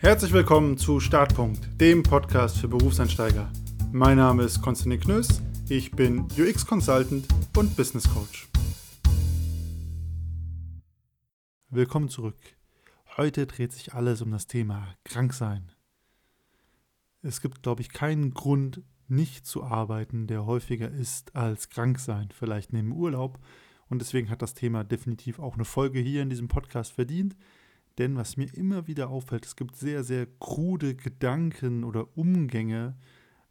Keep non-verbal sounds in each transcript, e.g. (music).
Herzlich willkommen zu Startpunkt, dem Podcast für Berufseinsteiger. Mein Name ist Konstantin Knöss, ich bin UX-Consultant und Business Coach. Willkommen zurück. Heute dreht sich alles um das Thema Kranksein. Es gibt, glaube ich, keinen Grund, nicht zu arbeiten, der häufiger ist als krank sein, vielleicht neben Urlaub. Und deswegen hat das Thema definitiv auch eine Folge hier in diesem Podcast verdient. Denn was mir immer wieder auffällt, es gibt sehr, sehr krude Gedanken oder Umgänge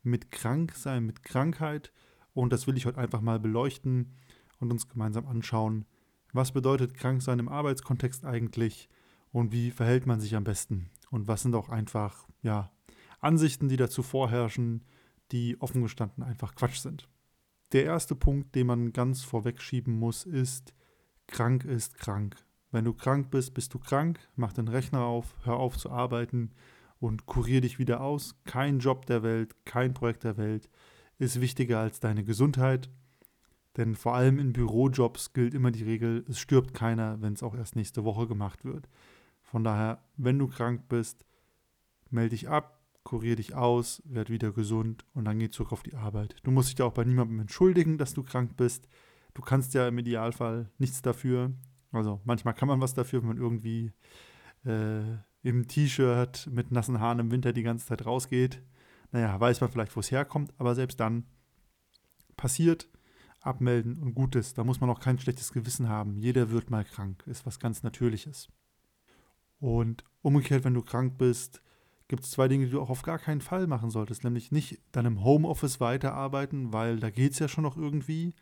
mit Kranksein, mit Krankheit. Und das will ich heute einfach mal beleuchten und uns gemeinsam anschauen. Was bedeutet Kranksein im Arbeitskontext eigentlich und wie verhält man sich am besten? Und was sind auch einfach, ja, Ansichten, die dazu vorherrschen, die offen gestanden einfach Quatsch sind. Der erste Punkt, den man ganz vorweg schieben muss, ist, krank ist krank. Wenn du krank bist, bist du krank, mach den Rechner auf, hör auf zu arbeiten und kurier dich wieder aus. Kein Job der Welt, kein Projekt der Welt ist wichtiger als deine Gesundheit. Denn vor allem in Bürojobs gilt immer die Regel, es stirbt keiner, wenn es auch erst nächste Woche gemacht wird. Von daher, wenn du krank bist, melde dich ab, kurier dich aus, werd wieder gesund und dann geh zurück auf die Arbeit. Du musst dich da auch bei niemandem entschuldigen, dass du krank bist. Du kannst ja im Idealfall nichts dafür. Also manchmal kann man was dafür, wenn man irgendwie äh, im T-Shirt mit nassen Haaren im Winter die ganze Zeit rausgeht. Naja, weiß man vielleicht, wo es herkommt, aber selbst dann passiert, abmelden und gut ist. Da muss man auch kein schlechtes Gewissen haben. Jeder wird mal krank, ist was ganz Natürliches. Und umgekehrt, wenn du krank bist, gibt es zwei Dinge, die du auch auf gar keinen Fall machen solltest. Nämlich nicht dann im Homeoffice weiterarbeiten, weil da geht es ja schon noch irgendwie.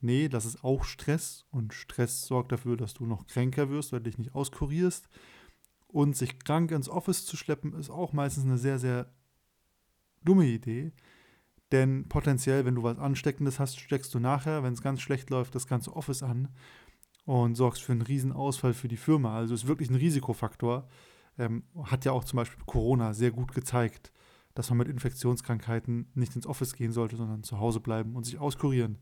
Nee, das ist auch Stress und Stress sorgt dafür, dass du noch kränker wirst, weil du dich nicht auskurierst. Und sich krank ins Office zu schleppen, ist auch meistens eine sehr, sehr dumme Idee. Denn potenziell, wenn du was Ansteckendes hast, steckst du nachher, wenn es ganz schlecht läuft, das ganze Office an und sorgst für einen riesen Ausfall für die Firma. Also ist wirklich ein Risikofaktor. Ähm, hat ja auch zum Beispiel Corona sehr gut gezeigt, dass man mit Infektionskrankheiten nicht ins Office gehen sollte, sondern zu Hause bleiben und sich auskurieren.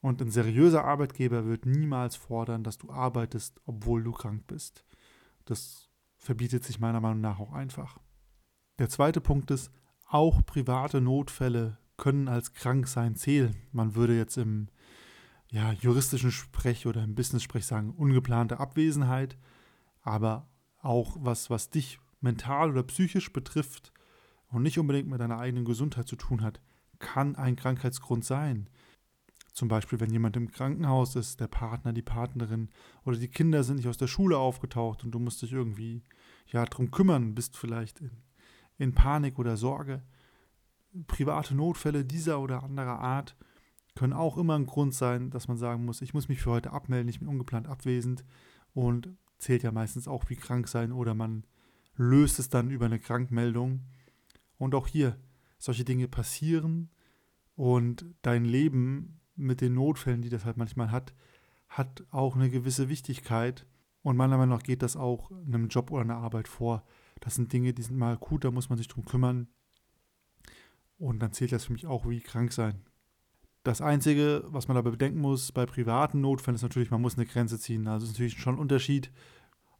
Und ein seriöser Arbeitgeber wird niemals fordern, dass du arbeitest, obwohl du krank bist. Das verbietet sich meiner Meinung nach auch einfach. Der zweite Punkt ist, auch private Notfälle können als Kranksein zählen. Man würde jetzt im ja, juristischen Sprech oder im Business-Sprech sagen, ungeplante Abwesenheit, aber auch was, was dich mental oder psychisch betrifft und nicht unbedingt mit deiner eigenen Gesundheit zu tun hat, kann ein Krankheitsgrund sein. Zum Beispiel, wenn jemand im Krankenhaus ist, der Partner, die Partnerin oder die Kinder sind nicht aus der Schule aufgetaucht und du musst dich irgendwie ja drum kümmern, bist vielleicht in, in Panik oder Sorge. Private Notfälle dieser oder anderer Art können auch immer ein Grund sein, dass man sagen muss, ich muss mich für heute abmelden, ich bin ungeplant abwesend und zählt ja meistens auch wie krank sein oder man löst es dann über eine Krankmeldung. Und auch hier, solche Dinge passieren und dein Leben mit den Notfällen, die das halt manchmal hat, hat auch eine gewisse Wichtigkeit. Und meiner Meinung nach geht das auch einem Job oder einer Arbeit vor. Das sind Dinge, die sind mal akut, da muss man sich drum kümmern. Und dann zählt das für mich auch wie krank sein. Das Einzige, was man dabei bedenken muss bei privaten Notfällen, ist natürlich, man muss eine Grenze ziehen. Also es ist natürlich schon ein Unterschied,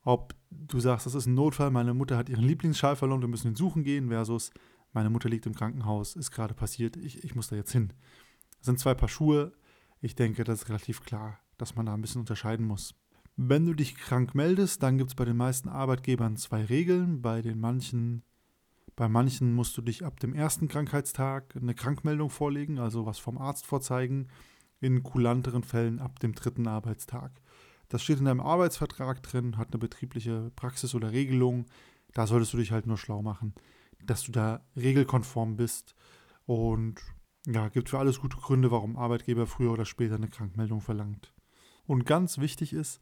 ob du sagst, das ist ein Notfall, meine Mutter hat ihren Lieblingsschal verloren, wir müssen ihn suchen gehen, versus meine Mutter liegt im Krankenhaus, ist gerade passiert, ich, ich muss da jetzt hin. Das sind zwei Paar Schuhe. Ich denke, das ist relativ klar, dass man da ein bisschen unterscheiden muss. Wenn du dich krank meldest, dann gibt es bei den meisten Arbeitgebern zwei Regeln. Bei den manchen, bei manchen musst du dich ab dem ersten Krankheitstag eine Krankmeldung vorlegen, also was vom Arzt vorzeigen. In kulanteren Fällen ab dem dritten Arbeitstag. Das steht in deinem Arbeitsvertrag drin, hat eine betriebliche Praxis oder Regelung. Da solltest du dich halt nur schlau machen, dass du da regelkonform bist und ja, gibt für alles gute Gründe, warum Arbeitgeber früher oder später eine Krankmeldung verlangt. Und ganz wichtig ist,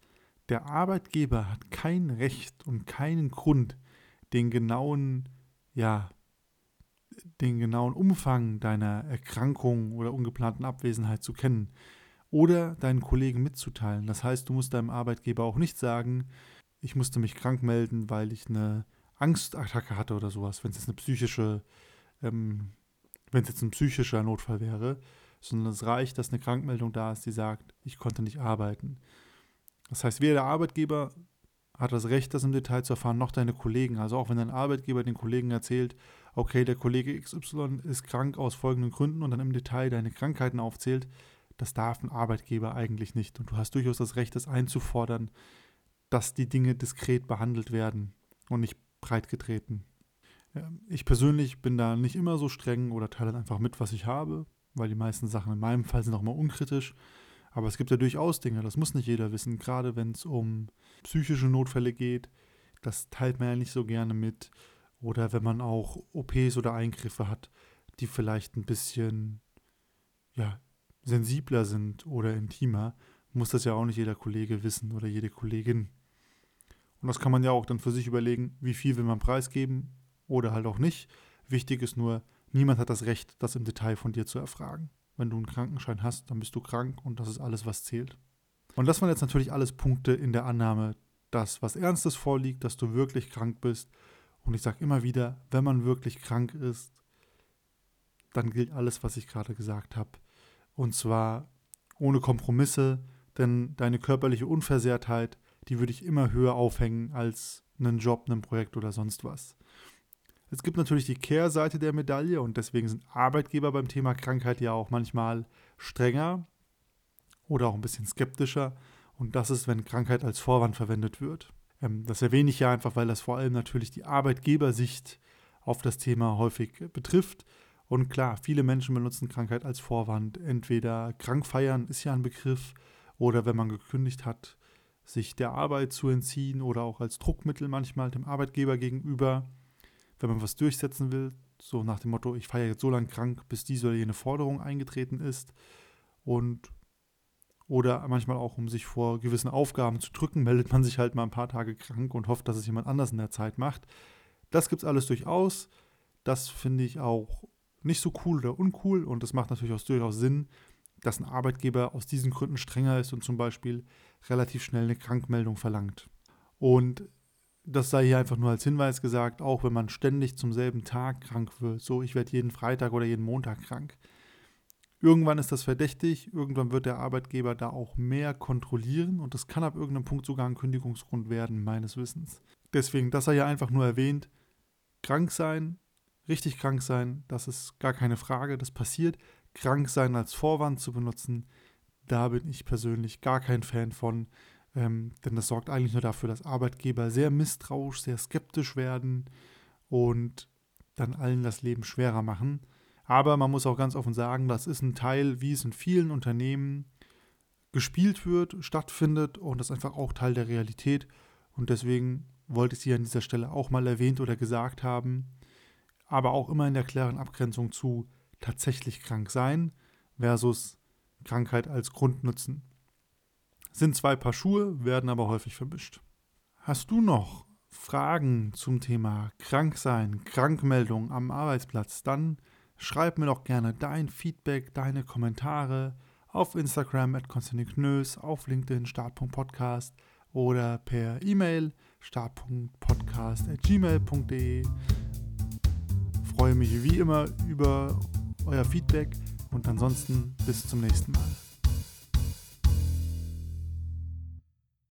der Arbeitgeber hat kein Recht und keinen Grund, den genauen, ja, den genauen Umfang deiner Erkrankung oder ungeplanten Abwesenheit zu kennen oder deinen Kollegen mitzuteilen. Das heißt, du musst deinem Arbeitgeber auch nicht sagen, ich musste mich krank melden, weil ich eine Angstattacke hatte oder sowas, wenn es jetzt eine psychische ähm, wenn es jetzt ein psychischer Notfall wäre, sondern es reicht, dass eine Krankmeldung da ist, die sagt, ich konnte nicht arbeiten. Das heißt, weder der Arbeitgeber hat das Recht, das im Detail zu erfahren, noch deine Kollegen. Also auch wenn dein Arbeitgeber den Kollegen erzählt, okay, der Kollege XY ist krank aus folgenden Gründen und dann im Detail deine Krankheiten aufzählt, das darf ein Arbeitgeber eigentlich nicht. Und du hast durchaus das Recht, das einzufordern, dass die Dinge diskret behandelt werden und nicht breitgetreten. Ich persönlich bin da nicht immer so streng oder teile einfach mit, was ich habe, weil die meisten Sachen in meinem Fall sind auch mal unkritisch. Aber es gibt ja durchaus Dinge, das muss nicht jeder wissen, gerade wenn es um psychische Notfälle geht. Das teilt man ja nicht so gerne mit. Oder wenn man auch OPs oder Eingriffe hat, die vielleicht ein bisschen ja, sensibler sind oder intimer, muss das ja auch nicht jeder Kollege wissen oder jede Kollegin. Und das kann man ja auch dann für sich überlegen, wie viel will man preisgeben oder halt auch nicht. Wichtig ist nur, niemand hat das Recht, das im Detail von dir zu erfragen. Wenn du einen Krankenschein hast, dann bist du krank und das ist alles, was zählt. Und das waren jetzt natürlich alles Punkte in der Annahme, dass was Ernstes vorliegt, dass du wirklich krank bist. Und ich sage immer wieder, wenn man wirklich krank ist, dann gilt alles, was ich gerade gesagt habe. Und zwar ohne Kompromisse, denn deine körperliche Unversehrtheit, die würde ich immer höher aufhängen als einen Job, ein Projekt oder sonst was. Es gibt natürlich die Kehrseite der Medaille und deswegen sind Arbeitgeber beim Thema Krankheit ja auch manchmal strenger oder auch ein bisschen skeptischer. Und das ist, wenn Krankheit als Vorwand verwendet wird. Ähm, das erwähne ich ja einfach, weil das vor allem natürlich die Arbeitgebersicht auf das Thema häufig betrifft. Und klar, viele Menschen benutzen Krankheit als Vorwand. Entweder krank feiern ist ja ein Begriff oder wenn man gekündigt hat, sich der Arbeit zu entziehen oder auch als Druckmittel manchmal dem Arbeitgeber gegenüber wenn man was durchsetzen will, so nach dem Motto, ich feiere jetzt so lange krank, bis diese oder jene Forderung eingetreten ist. Und oder manchmal auch, um sich vor gewissen Aufgaben zu drücken, (laughs) meldet man sich halt mal ein paar Tage krank und hofft, dass es jemand anders in der Zeit macht. Das gibt es alles durchaus. Das finde ich auch nicht so cool oder uncool und das macht natürlich auch durchaus Sinn, dass ein Arbeitgeber aus diesen Gründen strenger ist und zum Beispiel relativ schnell eine Krankmeldung verlangt. Und das sei hier einfach nur als Hinweis gesagt, auch wenn man ständig zum selben Tag krank wird, so ich werde jeden Freitag oder jeden Montag krank. Irgendwann ist das verdächtig, irgendwann wird der Arbeitgeber da auch mehr kontrollieren und das kann ab irgendeinem Punkt sogar ein Kündigungsgrund werden, meines Wissens. Deswegen, das sei ja einfach nur erwähnt, krank sein, richtig krank sein, das ist gar keine Frage, das passiert. Krank sein als Vorwand zu benutzen, da bin ich persönlich gar kein Fan von. Ähm, denn das sorgt eigentlich nur dafür, dass Arbeitgeber sehr misstrauisch, sehr skeptisch werden und dann allen das Leben schwerer machen. Aber man muss auch ganz offen sagen, das ist ein Teil, wie es in vielen Unternehmen gespielt wird, stattfindet und das ist einfach auch Teil der Realität. Und deswegen wollte ich sie an dieser Stelle auch mal erwähnt oder gesagt haben, aber auch immer in der klaren Abgrenzung zu tatsächlich krank sein versus Krankheit als Grundnutzen. Sind zwei Paar Schuhe, werden aber häufig vermischt. Hast du noch Fragen zum Thema Kranksein, Krankmeldung am Arbeitsplatz, dann schreib mir doch gerne dein Feedback, deine Kommentare auf Instagram at Knös, auf LinkedIn start.podcast oder per E-Mail start.podcast.gmail.de. Freue mich wie immer über euer Feedback und ansonsten bis zum nächsten Mal.